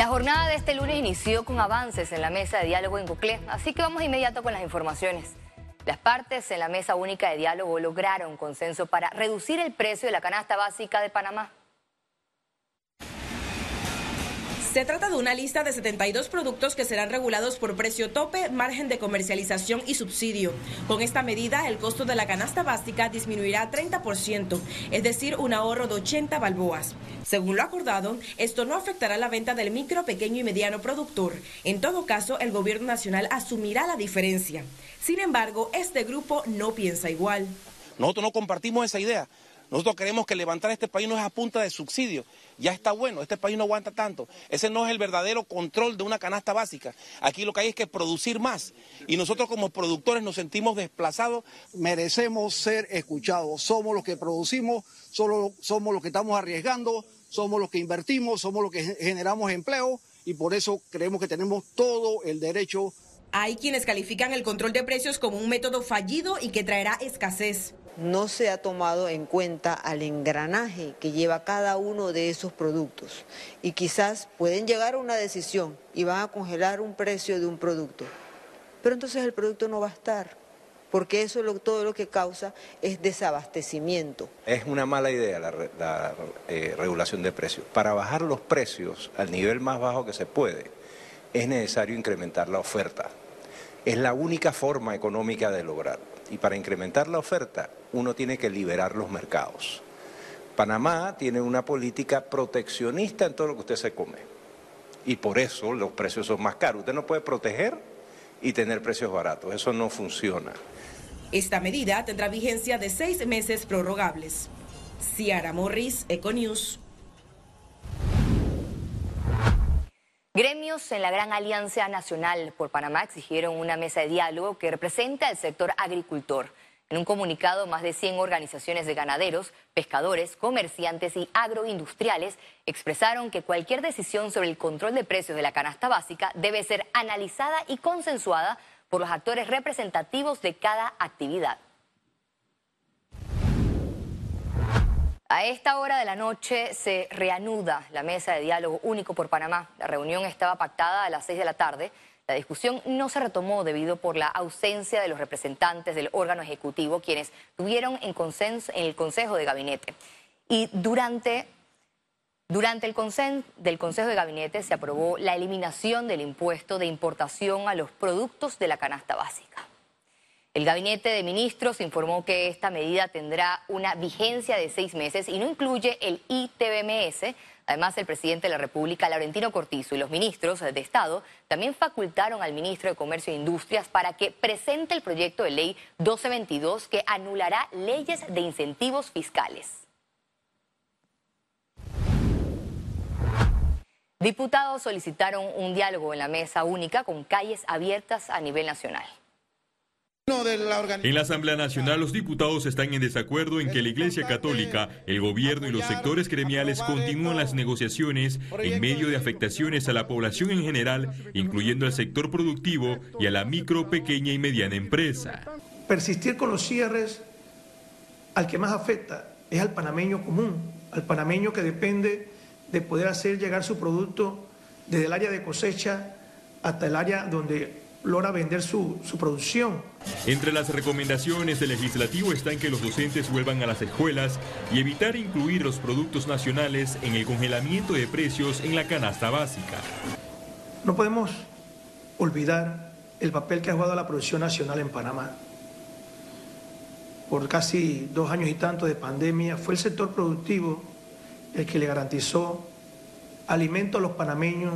La jornada de este lunes inició con avances en la mesa de diálogo en Coclé, así que vamos inmediato con las informaciones. Las partes en la mesa única de diálogo lograron consenso para reducir el precio de la canasta básica de Panamá. Se trata de una lista de 72 productos que serán regulados por precio tope, margen de comercialización y subsidio. Con esta medida, el costo de la canasta básica disminuirá 30%, es decir, un ahorro de 80 balboas. Según lo acordado, esto no afectará la venta del micro, pequeño y mediano productor. En todo caso, el gobierno nacional asumirá la diferencia. Sin embargo, este grupo no piensa igual. Nosotros no compartimos esa idea. Nosotros queremos que levantar este país no es a punta de subsidio. Ya está bueno, este país no aguanta tanto. Ese no es el verdadero control de una canasta básica. Aquí lo que hay es que producir más. Y nosotros como productores nos sentimos desplazados. Merecemos ser escuchados. Somos los que producimos, solo somos los que estamos arriesgando, somos los que invertimos, somos los que generamos empleo y por eso creemos que tenemos todo el derecho. Hay quienes califican el control de precios como un método fallido y que traerá escasez no se ha tomado en cuenta al engranaje que lleva cada uno de esos productos y quizás pueden llegar a una decisión y van a congelar un precio de un producto, pero entonces el producto no va a estar, porque eso todo lo que causa es desabastecimiento. Es una mala idea la, eh, regulación de precios. Para bajar los precios al nivel más bajo que se puede, es necesario incrementar la oferta. Es la única forma económica de lograrlo. Y para incrementar la oferta, uno tiene que liberar los mercados. Panamá tiene una política proteccionista en todo lo que usted se come. Y por eso los precios son más caros. Usted no puede proteger y tener precios baratos. Eso no funciona. Esta medida tendrá vigencia de seis meses prorrogables. Ciara Morris, Econews. Gremios en la Gran Alianza Nacional por Panamá exigieron una mesa de diálogo que represente al sector agricultor. En un comunicado, más de 100 organizaciones de ganaderos, pescadores, comerciantes y agroindustriales expresaron que cualquier decisión sobre el control de precios de la canasta básica debe ser analizada y consensuada por los actores representativos de cada actividad. A esta hora de la noche se reanuda la mesa de diálogo único por Panamá. La reunión estaba pactada a las seis de la tarde. La discusión no se retomó debido por la ausencia de los representantes del órgano ejecutivo, quienes tuvieron en, consenso, en el Consejo de Gabinete. Y durante, durante el consen, del Consejo de Gabinete se aprobó la eliminación del impuesto de importación a los productos de la canasta básica. El gabinete de ministros informó que esta medida tendrá una vigencia de seis meses y no incluye el ITBMS. Además, el presidente de la República, Laurentino Cortizo, y los ministros de Estado también facultaron al ministro de Comercio e Industrias para que presente el proyecto de ley 1222 que anulará leyes de incentivos fiscales. Diputados solicitaron un diálogo en la mesa única con calles abiertas a nivel nacional. En la Asamblea Nacional los diputados están en desacuerdo en que la Iglesia Católica, el gobierno y los sectores gremiales continúen las negociaciones en medio de afectaciones a la población en general, incluyendo al sector productivo y a la micro, pequeña y mediana empresa. Persistir con los cierres al que más afecta es al panameño común, al panameño que depende de poder hacer llegar su producto desde el área de cosecha hasta el área donde logra vender su, su, producción. Entre las recomendaciones del legislativo están que los docentes vuelvan a las escuelas y evitar incluir los productos nacionales en el congelamiento de precios en la canasta básica. No podemos olvidar el papel que ha jugado la producción nacional en Panamá. Por casi dos años y tanto de pandemia, fue el sector productivo el que le garantizó alimento a los panameños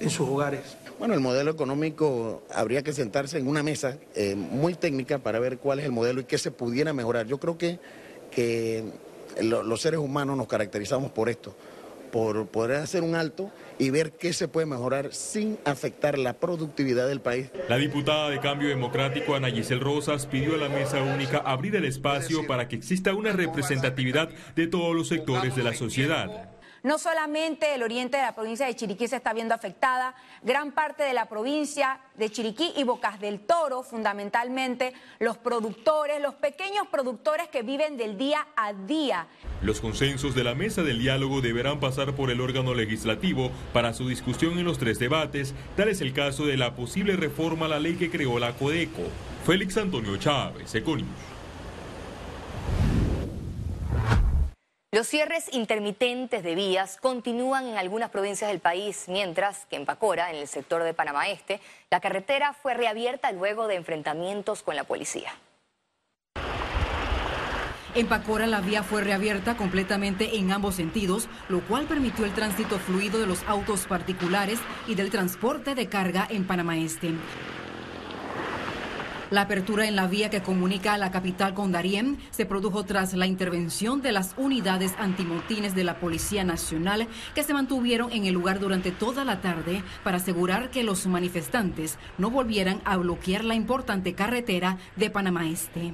en sus hogares. Bueno, el modelo económico habría que sentarse en una mesa eh, muy técnica para ver cuál es el modelo y qué se pudiera mejorar. Yo creo que, que los seres humanos nos caracterizamos por esto, por poder hacer un alto y ver qué se puede mejorar sin afectar la productividad del país. La diputada de Cambio Democrático, Ana Giselle Rosas, pidió a la mesa única abrir el espacio para que exista una representatividad de todos los sectores de la sociedad No solamente el oriente de la provincia de Chiriquí se está viendo afectada, gran parte de la provincia de Chiriquí y Bocas del Toro, fundamentalmente los productores, los pequeños productores que viven del día a día. Los consensos de la mesa del diálogo deberán pasar por el órgano legislativo para su discusión en los tres debates, tal es el caso de la posible reforma a la ley que creó la Codeco. Félix Antonio Chávez, Econius. Los cierres intermitentes de vías continúan en algunas provincias del país, mientras que en Pacora, en el sector de Panamá Este, la carretera fue reabierta luego de enfrentamientos con la policía. En Pacora la vía fue reabierta completamente en ambos sentidos, lo cual permitió el tránsito fluido de los autos particulares y del transporte de carga en Panamá Este. La apertura en la vía que comunica a la capital con Darién se produjo tras la intervención de las unidades antimotines de la Policía Nacional que se mantuvieron en el lugar durante toda la tarde para asegurar que los manifestantes no volvieran a bloquear la importante carretera de Panamá Este.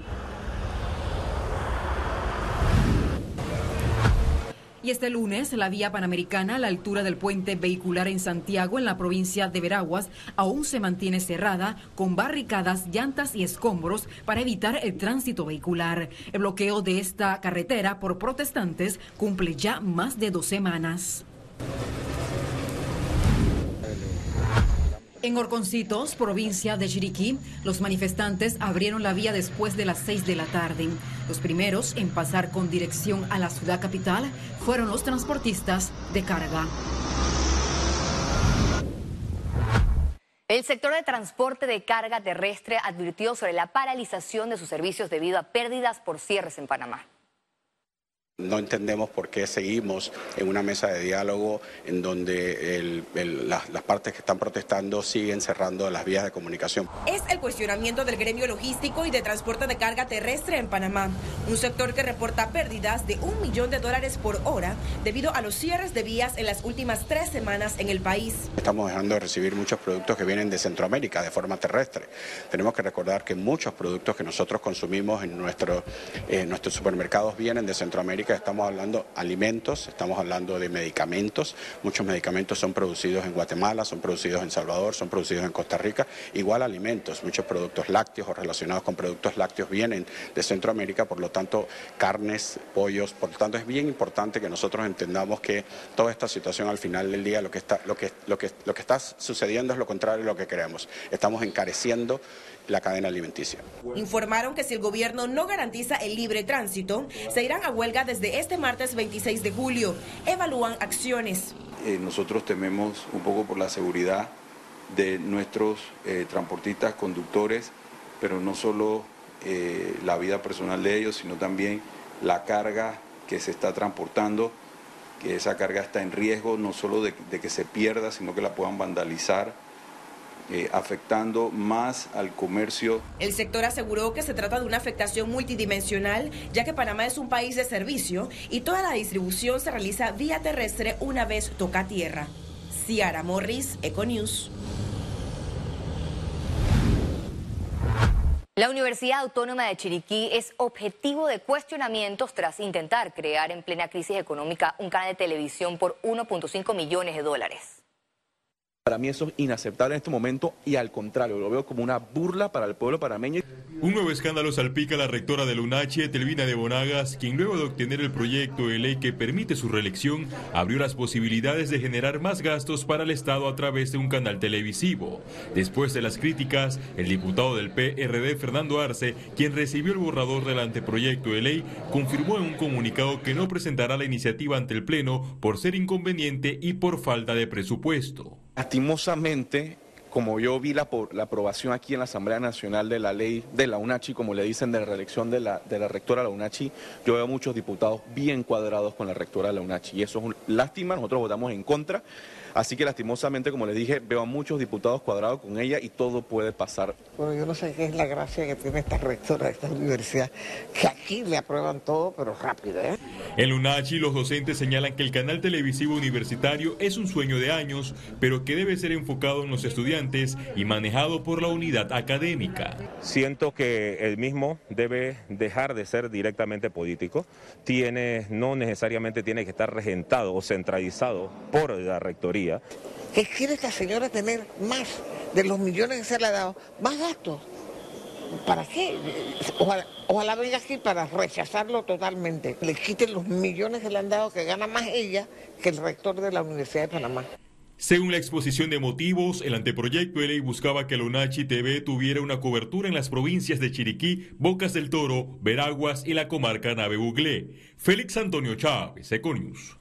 Y este lunes, la vía panamericana a la altura del puente vehicular en Santiago, en la provincia de Veraguas, aún se mantiene cerrada con barricadas, llantas y escombros para evitar el tránsito vehicular. El bloqueo de esta carretera por protestantes cumple ya más de dos semanas. En Orconcitos, provincia de Chiriquí, los manifestantes abrieron la vía después de las seis de la tarde. Los primeros en pasar con dirección a la ciudad capital fueron los transportistas de carga. El sector de transporte de carga terrestre advirtió sobre la paralización de sus servicios debido a pérdidas por cierres en Panamá. No entendemos por qué seguimos en una mesa de diálogo en donde las, partes que están protestando siguen cerrando las vías de comunicación. Es el cuestionamiento del gremio logístico y de transporte de carga terrestre en Panamá, un sector que reporta pérdidas de un millón de dólares por hora debido a los cierres de vías en las últimas tres semanas en el país. Estamos dejando de recibir muchos productos que vienen de Centroamérica de forma terrestre. Tenemos que recordar que muchos productos que nosotros consumimos en, nuestro, en nuestros supermercados vienen de Centroamérica estamos hablando alimentos, estamos hablando de medicamentos. Muchos medicamentos son producidos en Guatemala, son producidos en Salvador, son producidos en Costa Rica. Igual alimentos, muchos productos lácteos o relacionados con productos lácteos vienen de Centroamérica, por lo tanto carnes, pollos, por lo tanto es bien importante que nosotros entendamos que toda esta situación al final del día lo que está, lo que, lo que, lo que está sucediendo es lo contrario de lo que queremos. Estamos encareciendo la cadena alimenticia. Informaron que si el gobierno no garantiza el libre tránsito, se irán a huelga desde este martes 26 de julio. Evalúan acciones. Eh, nosotros tememos un poco por la seguridad de nuestros eh, transportistas, conductores, pero no solo eh, la vida personal de ellos, sino también la carga que se está transportando, que esa carga está en riesgo no solo de que se pierda, sino que la puedan vandalizar eh, afectando más al comercio. El sector aseguró que se trata de una afectación multidimensional, ya que Panamá es un país de servicio y toda la distribución se realiza vía terrestre una vez toca tierra. Ciara Morris, Econews. La Universidad Autónoma de Chiriquí es objetivo de cuestionamientos tras intentar crear en plena crisis económica un canal de televisión por 1.5 millones de dólares. Para mí eso es inaceptable en este momento y al contrario, lo veo como una burla para el pueblo panameño. Un nuevo escándalo salpica a la rectora de la Telvina de Bonagas, quien luego de obtener el proyecto de ley que permite su reelección, abrió las posibilidades de generar más gastos para el Estado a través de un canal televisivo. Después de las críticas, el diputado del PRD, Fernando Arce, quien recibió el borrador del anteproyecto de ley, confirmó en un comunicado que no presentará la iniciativa ante el Pleno por ser inconveniente y por falta de presupuesto. Lastimosamente, como yo vi la, la, aprobación aquí en la Asamblea Nacional de la ley de la UNACHI, como le dicen, de la reelección de la, de la rectora de la UNACHI, yo veo muchos diputados bien cuadrados con la rectora de la UNACHI. Y eso es una lástima, nosotros votamos en contra. Así que lastimosamente, como les dije, veo a muchos diputados cuadrados con ella y todo puede pasar. Bueno, yo no sé qué es la gracia que tiene esta rectora de esta universidad, que aquí le aprueban todo, pero rápido. ¿eh? En Lunachi, los docentes señalan que el canal televisivo universitario es un sueño de años, pero que debe ser enfocado en los estudiantes y manejado por la unidad académica. Siento que el mismo debe dejar de ser directamente político, tiene, no necesariamente tiene que estar regentado o centralizado por la rectoría. ¿Qué quiere esta señora tener más de los millones que se le ha dado? Más gastos. ¿Para qué? Ojalá, venga aquí para rechazarlo totalmente. Le quiten los millones que le han dado, que gana más ella que el rector de la Universidad de Panamá. Según la exposición de motivos, el anteproyecto de ley buscaba que Lunachi TV tuviera una cobertura en las provincias de Chiriquí, Bocas del Toro, Veraguas y la comarca Nave Buglé. Félix Antonio Chávez, Econius.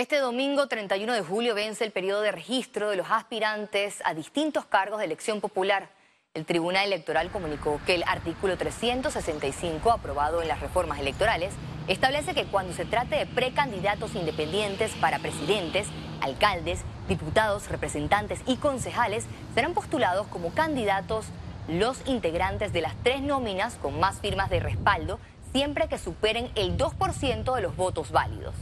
Este domingo 31 de julio vence el periodo de registro de los aspirantes a distintos cargos de elección popular. El Tribunal Electoral comunicó que el artículo 365, aprobado en las reformas electorales, establece que cuando se trate de precandidatos independientes para presidentes, alcaldes, diputados, representantes y concejales, serán postulados como candidatos los integrantes de las tres nóminas con más firmas de respaldo, siempre que superen el 2% de los votos válidos.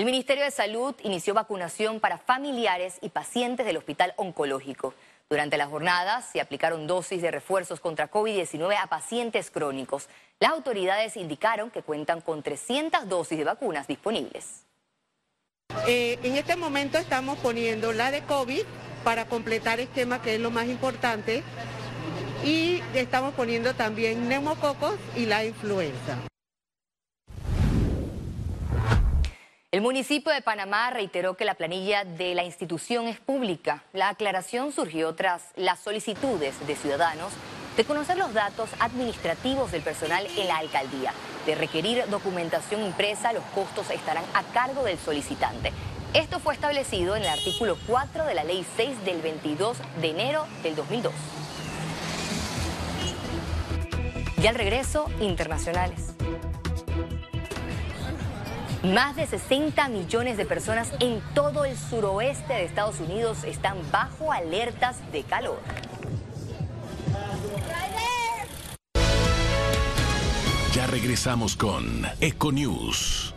El Ministerio de Salud inició vacunación para familiares y pacientes del Hospital Oncológico. Durante la jornada se aplicaron dosis de refuerzos contra COVID-19 a pacientes crónicos. Las autoridades indicaron que cuentan con 300 dosis de vacunas disponibles. Eh, en este momento estamos poniendo la de COVID para completar esquema, que es lo más importante, y estamos poniendo también neumococos y la influenza. El municipio de Panamá reiteró que la planilla de la institución es pública. La aclaración surgió tras las solicitudes de ciudadanos de conocer los datos administrativos del personal en la alcaldía. De requerir documentación impresa, los costos estarán a cargo del solicitante. Esto fue establecido en el artículo 4 de la Ley 6 del 22 de enero del 2002. Y al regreso, internacionales. Más de 60 millones de personas en todo el suroeste de Estados Unidos están bajo alertas de calor. Ya regresamos con Econews.